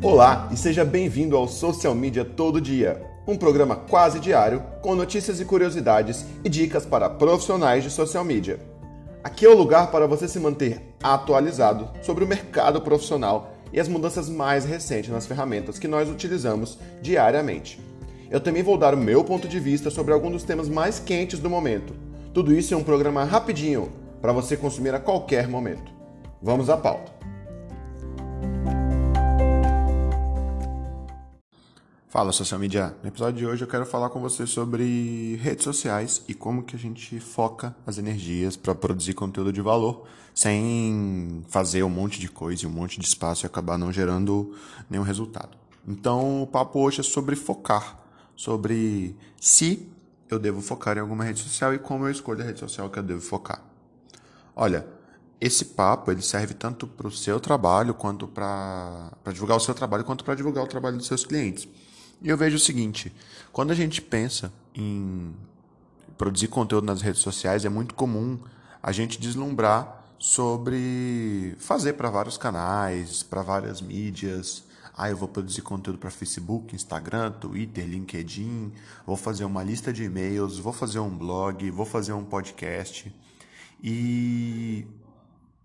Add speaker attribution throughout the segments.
Speaker 1: Olá e seja bem-vindo ao Social Media Todo Dia, um programa quase diário com notícias e curiosidades e dicas para profissionais de social media. Aqui é o lugar para você se manter atualizado sobre o mercado profissional e as mudanças mais recentes nas ferramentas que nós utilizamos diariamente. Eu também vou dar o meu ponto de vista sobre alguns dos temas mais quentes do momento. Tudo isso em um programa rapidinho para você consumir a qualquer momento. Vamos à pauta. Fala social media. No episódio de hoje eu quero falar com você sobre redes sociais e como que a gente foca as energias para produzir conteúdo de valor sem fazer um monte de coisa e um monte de espaço e acabar não gerando nenhum resultado. Então o papo hoje é sobre focar, sobre se eu devo focar em alguma rede social e como eu escolho a rede social que eu devo focar. Olha, esse papo ele serve tanto para o seu trabalho quanto para divulgar o seu trabalho quanto para divulgar o trabalho dos seus clientes. E eu vejo o seguinte: quando a gente pensa em produzir conteúdo nas redes sociais, é muito comum a gente deslumbrar sobre fazer para vários canais, para várias mídias. Ah, eu vou produzir conteúdo para Facebook, Instagram, Twitter, LinkedIn, vou fazer uma lista de e-mails, vou fazer um blog, vou fazer um podcast. E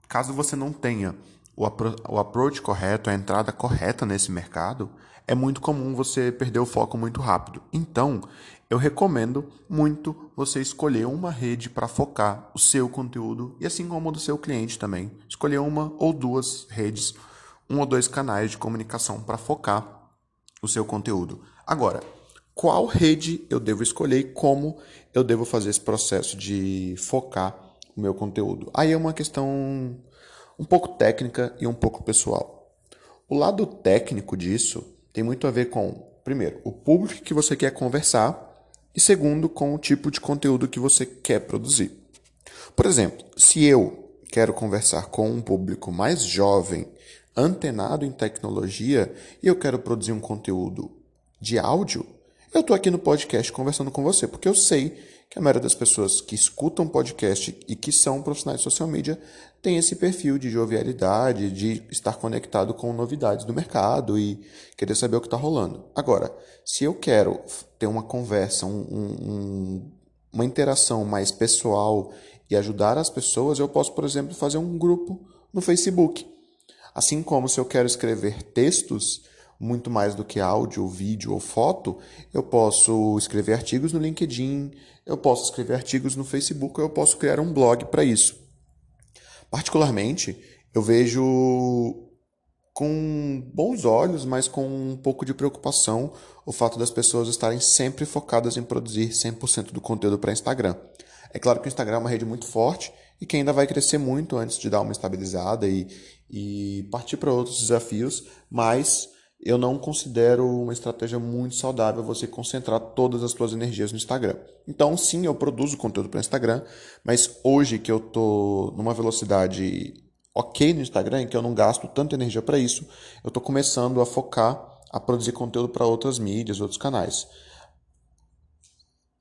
Speaker 1: caso você não tenha o, o approach correto, a entrada correta nesse mercado, é muito comum você perder o foco muito rápido. Então, eu recomendo muito você escolher uma rede para focar o seu conteúdo e assim como o do seu cliente também. Escolher uma ou duas redes, um ou dois canais de comunicação para focar o seu conteúdo. Agora, qual rede eu devo escolher e como eu devo fazer esse processo de focar o meu conteúdo? Aí é uma questão um pouco técnica e um pouco pessoal. O lado técnico disso tem muito a ver com, primeiro, o público que você quer conversar e, segundo, com o tipo de conteúdo que você quer produzir. Por exemplo, se eu quero conversar com um público mais jovem, antenado em tecnologia, e eu quero produzir um conteúdo de áudio, eu estou aqui no podcast conversando com você, porque eu sei que a maioria das pessoas que escutam podcast e que são profissionais de social media tem esse perfil de jovialidade, de estar conectado com novidades do mercado e querer saber o que está rolando. Agora, se eu quero ter uma conversa, um, um, uma interação mais pessoal e ajudar as pessoas, eu posso, por exemplo, fazer um grupo no Facebook. Assim como se eu quero escrever textos, muito mais do que áudio, vídeo ou foto, eu posso escrever artigos no LinkedIn, eu posso escrever artigos no Facebook, ou eu posso criar um blog para isso. Particularmente, eu vejo com bons olhos, mas com um pouco de preocupação, o fato das pessoas estarem sempre focadas em produzir 100% do conteúdo para Instagram. É claro que o Instagram é uma rede muito forte e que ainda vai crescer muito antes de dar uma estabilizada e, e partir para outros desafios, mas eu não considero uma estratégia muito saudável você concentrar todas as suas energias no Instagram. Então, sim, eu produzo conteúdo para Instagram, mas hoje que eu estou numa velocidade ok no Instagram, que eu não gasto tanta energia para isso, eu estou começando a focar a produzir conteúdo para outras mídias, outros canais.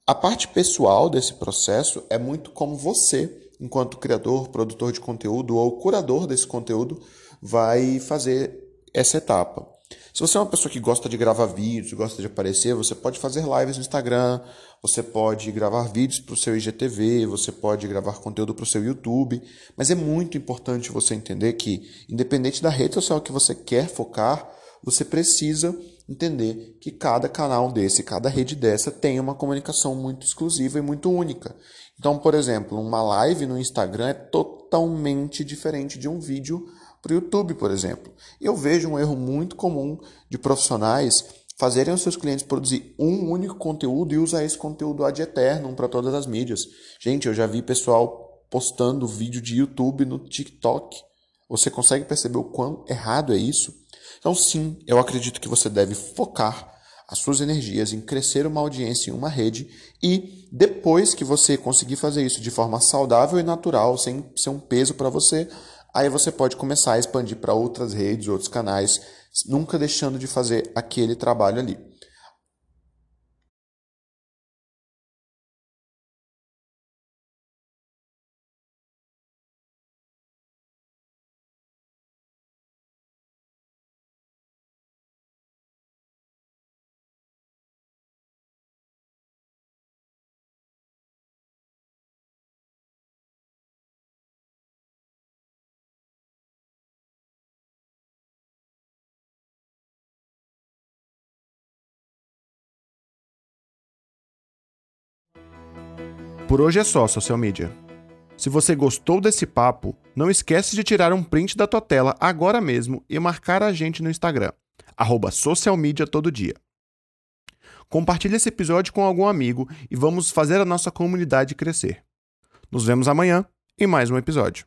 Speaker 1: A parte pessoal desse processo é muito como você, enquanto criador, produtor de conteúdo ou curador desse conteúdo, vai fazer essa etapa. Se você é uma pessoa que gosta de gravar vídeos, gosta de aparecer, você pode fazer lives no Instagram, você pode gravar vídeos para o seu IGTV, você pode gravar conteúdo para o seu YouTube. Mas é muito importante você entender que, independente da rede social que você quer focar, você precisa entender que cada canal desse, cada rede dessa tem uma comunicação muito exclusiva e muito única. Então, por exemplo, uma live no Instagram é totalmente diferente de um vídeo para o YouTube, por exemplo. Eu vejo um erro muito comum de profissionais fazerem os seus clientes produzir um único conteúdo e usar esse conteúdo ad eternum para todas as mídias. Gente, eu já vi pessoal postando vídeo de YouTube no TikTok. Você consegue perceber o quão errado é isso? Então, sim, eu acredito que você deve focar as suas energias em crescer uma audiência em uma rede e depois que você conseguir fazer isso de forma saudável e natural, sem ser um peso para você, Aí você pode começar a expandir para outras redes, outros canais, nunca deixando de fazer aquele trabalho ali. Por hoje é só, social media. Se você gostou desse papo, não esquece de tirar um print da tua tela agora mesmo e marcar a gente no Instagram, arroba todo dia. Compartilhe esse episódio com algum amigo e vamos fazer a nossa comunidade crescer. Nos vemos amanhã em mais um episódio.